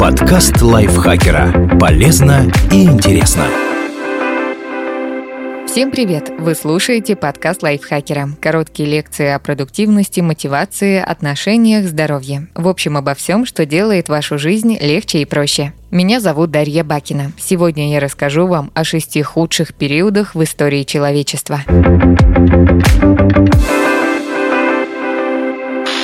Подкаст лайфхакера. Полезно и интересно. Всем привет! Вы слушаете подкаст лайфхакера. Короткие лекции о продуктивности, мотивации, отношениях, здоровье. В общем, обо всем, что делает вашу жизнь легче и проще. Меня зовут Дарья Бакина. Сегодня я расскажу вам о шести худших периодах в истории человечества.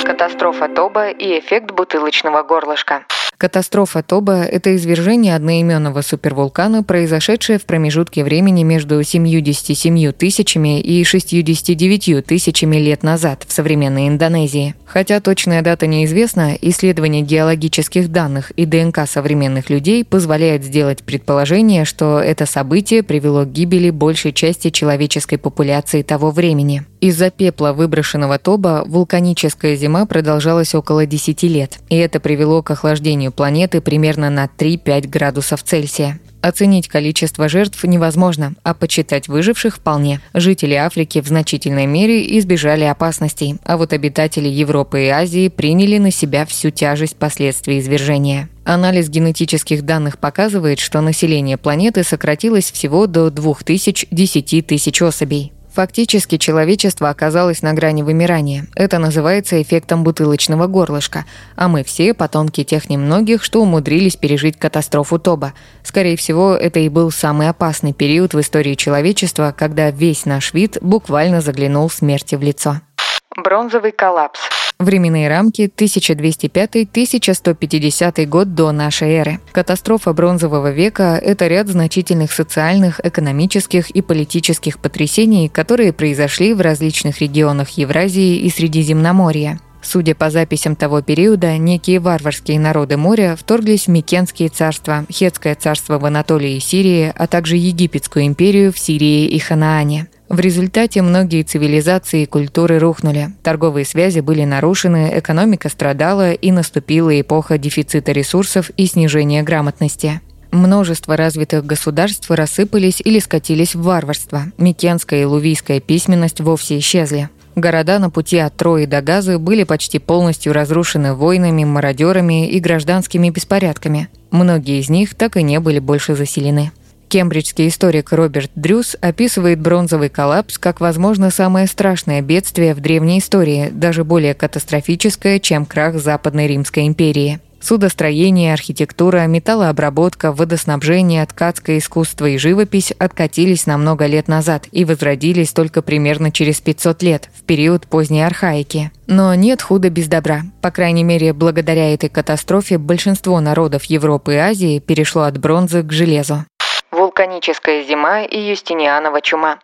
Катастрофа Тоба и эффект бутылочного горлышка. Катастрофа Тоба – это извержение одноименного супервулкана, произошедшее в промежутке времени между 77 тысячами и 69 тысячами лет назад в современной Индонезии. Хотя точная дата неизвестна, исследование геологических данных и ДНК современных людей позволяет сделать предположение, что это событие привело к гибели большей части человеческой популяции того времени. Из-за пепла, выброшенного Тоба, вулканическая зима продолжалась около 10 лет, и это привело к охлаждению планеты примерно на 3-5 градусов Цельсия. Оценить количество жертв невозможно, а почитать выживших вполне. Жители Африки в значительной мере избежали опасностей, а вот обитатели Европы и Азии приняли на себя всю тяжесть последствий извержения. Анализ генетических данных показывает, что население планеты сократилось всего до 2000-10 тысяч особей. Фактически человечество оказалось на грани вымирания. Это называется эффектом бутылочного горлышка. А мы все потомки тех немногих, что умудрились пережить катастрофу Тоба. Скорее всего, это и был самый опасный период в истории человечества, когда весь наш вид буквально заглянул смерти в лицо. Бронзовый коллапс. Временные рамки 1205-1150 год до нашей эры. Катастрофа бронзового века – это ряд значительных социальных, экономических и политических потрясений, которые произошли в различных регионах Евразии и Средиземноморья. Судя по записям того периода, некие варварские народы моря вторглись в Микенские царства, Хетское царство в Анатолии и Сирии, а также Египетскую империю в Сирии и Ханаане. В результате многие цивилизации и культуры рухнули, торговые связи были нарушены, экономика страдала и наступила эпоха дефицита ресурсов и снижения грамотности. Множество развитых государств рассыпались или скатились в варварство. Микенская и лувийская письменность вовсе исчезли. Города на пути от Трои до Газы были почти полностью разрушены войнами, мародерами и гражданскими беспорядками. Многие из них так и не были больше заселены. Кембриджский историк Роберт Дрюс описывает бронзовый коллапс как, возможно, самое страшное бедствие в древней истории, даже более катастрофическое, чем крах Западной Римской империи. Судостроение, архитектура, металлообработка, водоснабжение, ткацкое искусство и живопись откатились на много лет назад и возродились только примерно через 500 лет, в период поздней архаики. Но нет худа без добра. По крайней мере, благодаря этой катастрофе большинство народов Европы и Азии перешло от бронзы к железу. Вулканическая зима и Юстинианова чума.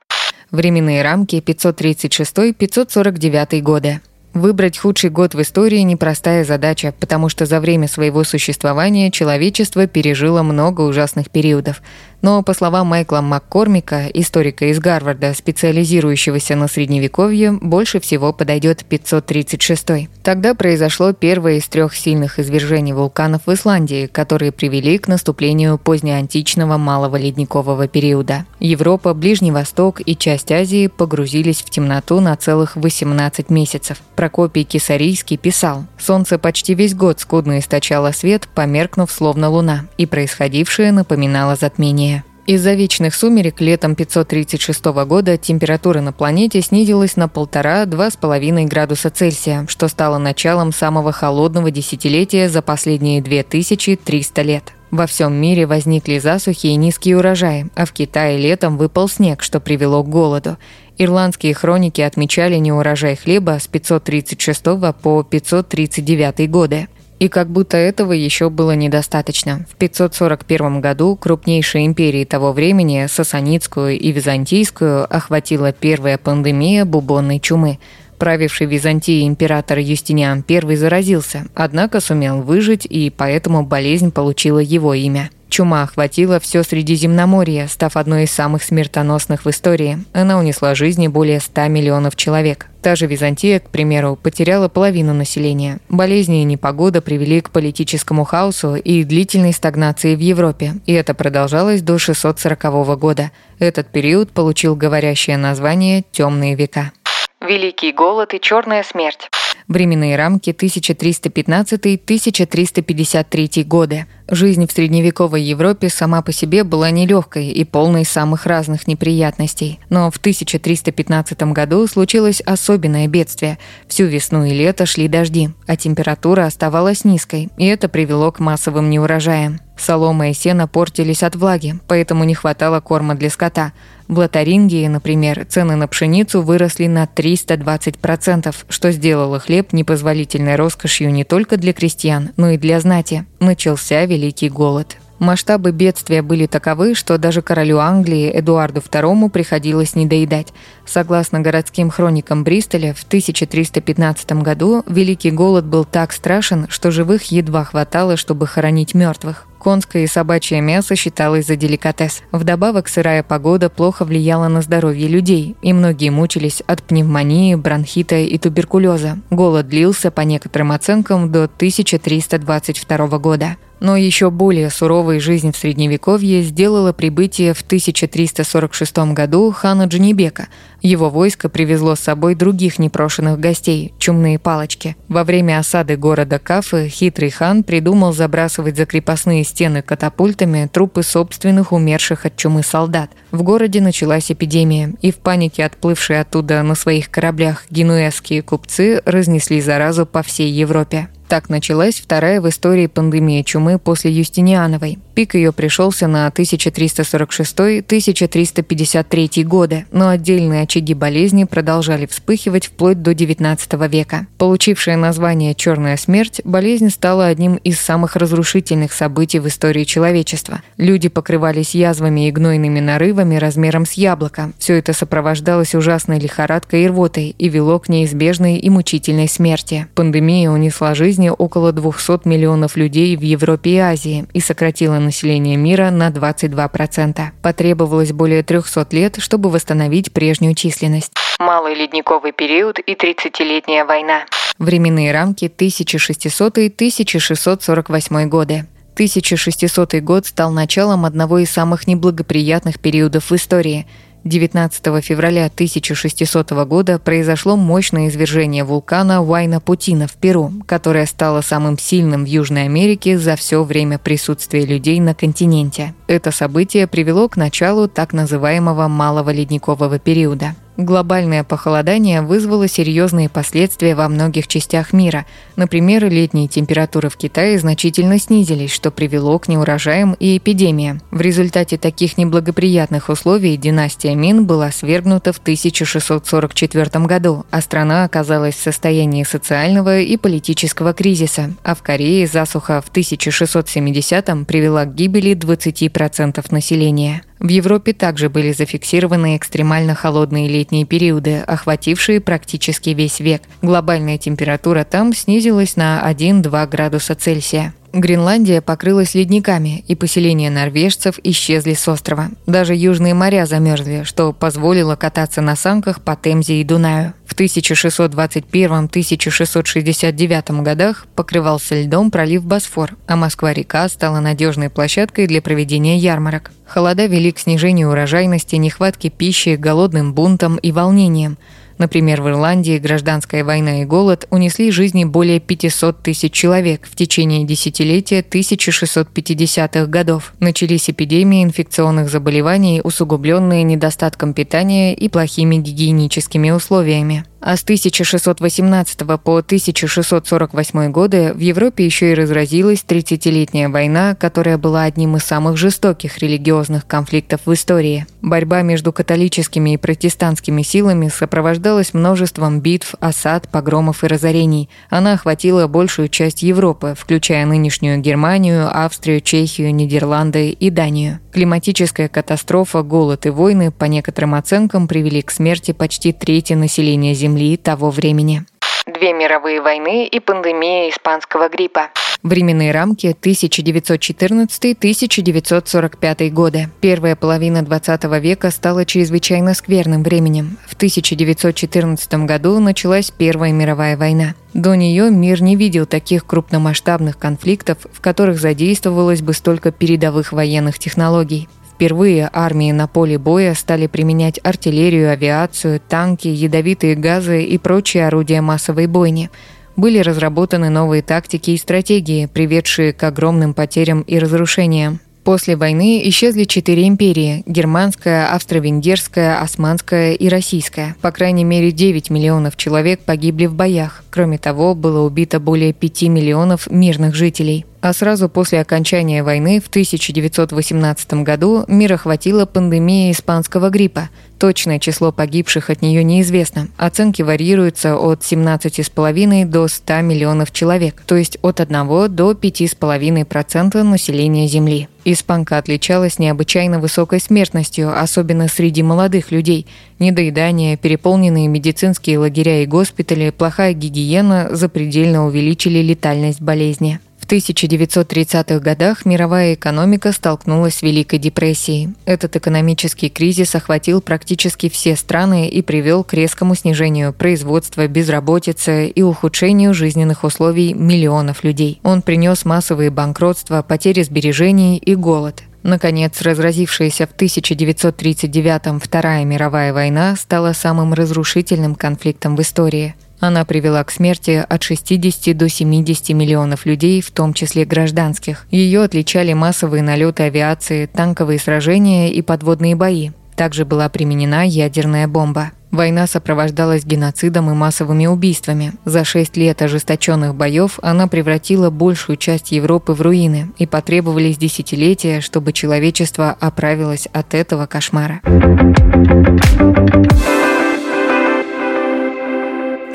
Временные рамки 536-549 годы. Выбрать худший год в истории – непростая задача, потому что за время своего существования человечество пережило много ужасных периодов. Но, по словам Майкла Маккормика, историка из Гарварда, специализирующегося на Средневековье, больше всего подойдет 536 Тогда произошло первое из трех сильных извержений вулканов в Исландии, которые привели к наступлению позднеантичного малого ледникового периода. Европа, Ближний Восток и часть Азии погрузились в темноту на целых 18 месяцев. Прокопий Кисарийский писал, «Солнце почти весь год скудно источало свет, померкнув словно луна, и происходившее напоминало затмение». Из-за вечных сумерек летом 536 года температура на планете снизилась на 1,5-2,5 градуса Цельсия, что стало началом самого холодного десятилетия за последние 2300 лет. Во всем мире возникли засухи и низкие урожаи, а в Китае летом выпал снег, что привело к голоду. Ирландские хроники отмечали неурожай хлеба с 536 по 539 годы. И как будто этого еще было недостаточно. В 541 году крупнейшие империи того времени, Сасанидскую и Византийскую, охватила первая пандемия бубонной чумы. Правивший Византией император Юстиниан I заразился, однако сумел выжить, и поэтому болезнь получила его имя – Чума охватила все Средиземноморье, став одной из самых смертоносных в истории. Она унесла жизни более 100 миллионов человек. Та же Византия, к примеру, потеряла половину населения. Болезни и непогода привели к политическому хаосу и длительной стагнации в Европе, и это продолжалось до 640 года. Этот период получил говорящее название «Темные века». Великий голод и черная смерть. Временные рамки 1315-1353 годы. Жизнь в средневековой Европе сама по себе была нелегкой и полной самых разных неприятностей. Но в 1315 году случилось особенное бедствие. Всю весну и лето шли дожди, а температура оставалась низкой, и это привело к массовым неурожаям. Солома и сено портились от влаги, поэтому не хватало корма для скота. В Лотарингии, например, цены на пшеницу выросли на 320%, что сделало хлеб непозволительной роскошью не только для крестьян, но и для знати. Начался Великий голод. Масштабы бедствия были таковы, что даже королю Англии Эдуарду II приходилось недоедать. Согласно городским хроникам Бристоля, в 1315 году Великий голод был так страшен, что живых едва хватало, чтобы хоронить мертвых. Конское и собачье мясо считалось за деликатес. Вдобавок сырая погода плохо влияла на здоровье людей, и многие мучились от пневмонии, бронхита и туберкулеза. Голод длился, по некоторым оценкам, до 1322 года. Но еще более суровой жизнь в Средневековье сделала прибытие в 1346 году хана Джанибека. Его войско привезло с собой других непрошенных гостей – чумные палочки. Во время осады города Кафы хитрый хан придумал забрасывать за крепостные стены катапультами трупы собственных умерших от чумы солдат. В городе началась эпидемия, и в панике отплывшие оттуда на своих кораблях генуэзские купцы разнесли заразу по всей Европе. Так началась вторая в истории пандемия чумы после Юстиниановой. Пик ее пришелся на 1346-1353 годы, но отдельные очаги болезни продолжали вспыхивать вплоть до XIX века. Получившая название «Черная смерть», болезнь стала одним из самых разрушительных событий в истории человечества. Люди покрывались язвами и гнойными нарывами размером с яблоко. Все это сопровождалось ужасной лихорадкой и рвотой и вело к неизбежной и мучительной смерти. Пандемия унесла жизни около 200 миллионов людей в Европе и Азии и сократила населения мира на 22%. Потребовалось более 300 лет, чтобы восстановить прежнюю численность. Малый ледниковый период и 30-летняя война. Временные рамки 1600-1648 годы. 1600 год стал началом одного из самых неблагоприятных периодов в истории – 19 февраля 1600 года произошло мощное извержение вулкана Уайна-Путина в Перу, которое стало самым сильным в Южной Америке за все время присутствия людей на континенте. Это событие привело к началу так называемого малого ледникового периода. Глобальное похолодание вызвало серьезные последствия во многих частях мира. Например, летние температуры в Китае значительно снизились, что привело к неурожаям и эпидемиям. В результате таких неблагоприятных условий династия Мин была свергнута в 1644 году, а страна оказалась в состоянии социального и политического кризиса, а в Корее засуха в 1670 привела к гибели 20% населения. В Европе также были зафиксированы экстремально холодные летние периоды, охватившие практически весь век. Глобальная температура там снизилась на 1-2 градуса Цельсия. Гренландия покрылась ледниками, и поселения норвежцев исчезли с острова. Даже южные моря замерзли, что позволило кататься на санках по Темзе и Дунаю. В 1621-1669 годах покрывался льдом пролив Босфор, а Москва-река стала надежной площадкой для проведения ярмарок. Холода вели к снижению урожайности, нехватке пищи, голодным бунтам и волнениям. Например, в Ирландии гражданская война и голод унесли жизни более 500 тысяч человек в течение десятилетия 1650-х годов. Начались эпидемии инфекционных заболеваний, усугубленные недостатком питания и плохими гигиеническими условиями. А с 1618 по 1648 годы в Европе еще и разразилась 30-летняя война, которая была одним из самых жестоких религиозных конфликтов в истории. Борьба между католическими и протестантскими силами сопровождалась множеством битв, осад, погромов и разорений. Она охватила большую часть Европы, включая нынешнюю Германию, Австрию, Чехию, Нидерланды и Данию. Климатическая катастрофа, голод и войны, по некоторым оценкам, привели к смерти почти трети населения Земли Земли того времени. Две мировые войны и пандемия испанского гриппа. Временные рамки 1914-1945 годы. Первая половина 20 века стала чрезвычайно скверным временем. В 1914 году началась Первая мировая война. До нее мир не видел таких крупномасштабных конфликтов, в которых задействовалось бы столько передовых военных технологий. Впервые армии на поле боя стали применять артиллерию, авиацию, танки, ядовитые газы и прочие орудия массовой бойни. Были разработаны новые тактики и стратегии, приведшие к огромным потерям и разрушениям. После войны исчезли четыре империи – германская, австро-венгерская, османская и российская. По крайней мере, 9 миллионов человек погибли в боях. Кроме того, было убито более 5 миллионов мирных жителей. А сразу после окончания войны в 1918 году мир охватила пандемия испанского гриппа. Точное число погибших от нее неизвестно. Оценки варьируются от 17,5 до 100 миллионов человек, то есть от 1 до 5,5% населения Земли. Испанка отличалась необычайно высокой смертностью, особенно среди молодых людей. Недоедание, переполненные медицинские лагеря и госпитали, плохая гигиена запредельно увеличили летальность болезни. В 1930-х годах мировая экономика столкнулась с Великой депрессией. Этот экономический кризис охватил практически все страны и привел к резкому снижению производства, безработицы и ухудшению жизненных условий миллионов людей. Он принес массовые банкротства, потери сбережений и голод. Наконец, разразившаяся в 1939-м Вторая мировая война стала самым разрушительным конфликтом в истории. Она привела к смерти от 60 до 70 миллионов людей, в том числе гражданских. Ее отличали массовые налеты авиации, танковые сражения и подводные бои. Также была применена ядерная бомба. Война сопровождалась геноцидом и массовыми убийствами. За шесть лет ожесточенных боев она превратила большую часть Европы в руины, и потребовались десятилетия, чтобы человечество оправилось от этого кошмара.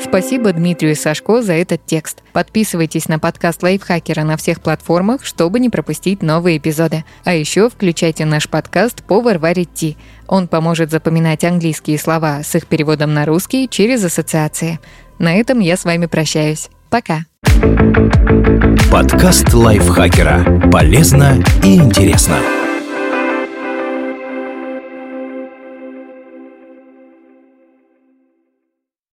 Спасибо Дмитрию Сашко за этот текст. Подписывайтесь на подкаст Лайфхакера на всех платформах, чтобы не пропустить новые эпизоды. А еще включайте наш подкаст «Повар варит ти». Он поможет запоминать английские слова с их переводом на русский через ассоциации. На этом я с вами прощаюсь. Пока. Подкаст Лайфхакера. Полезно и интересно.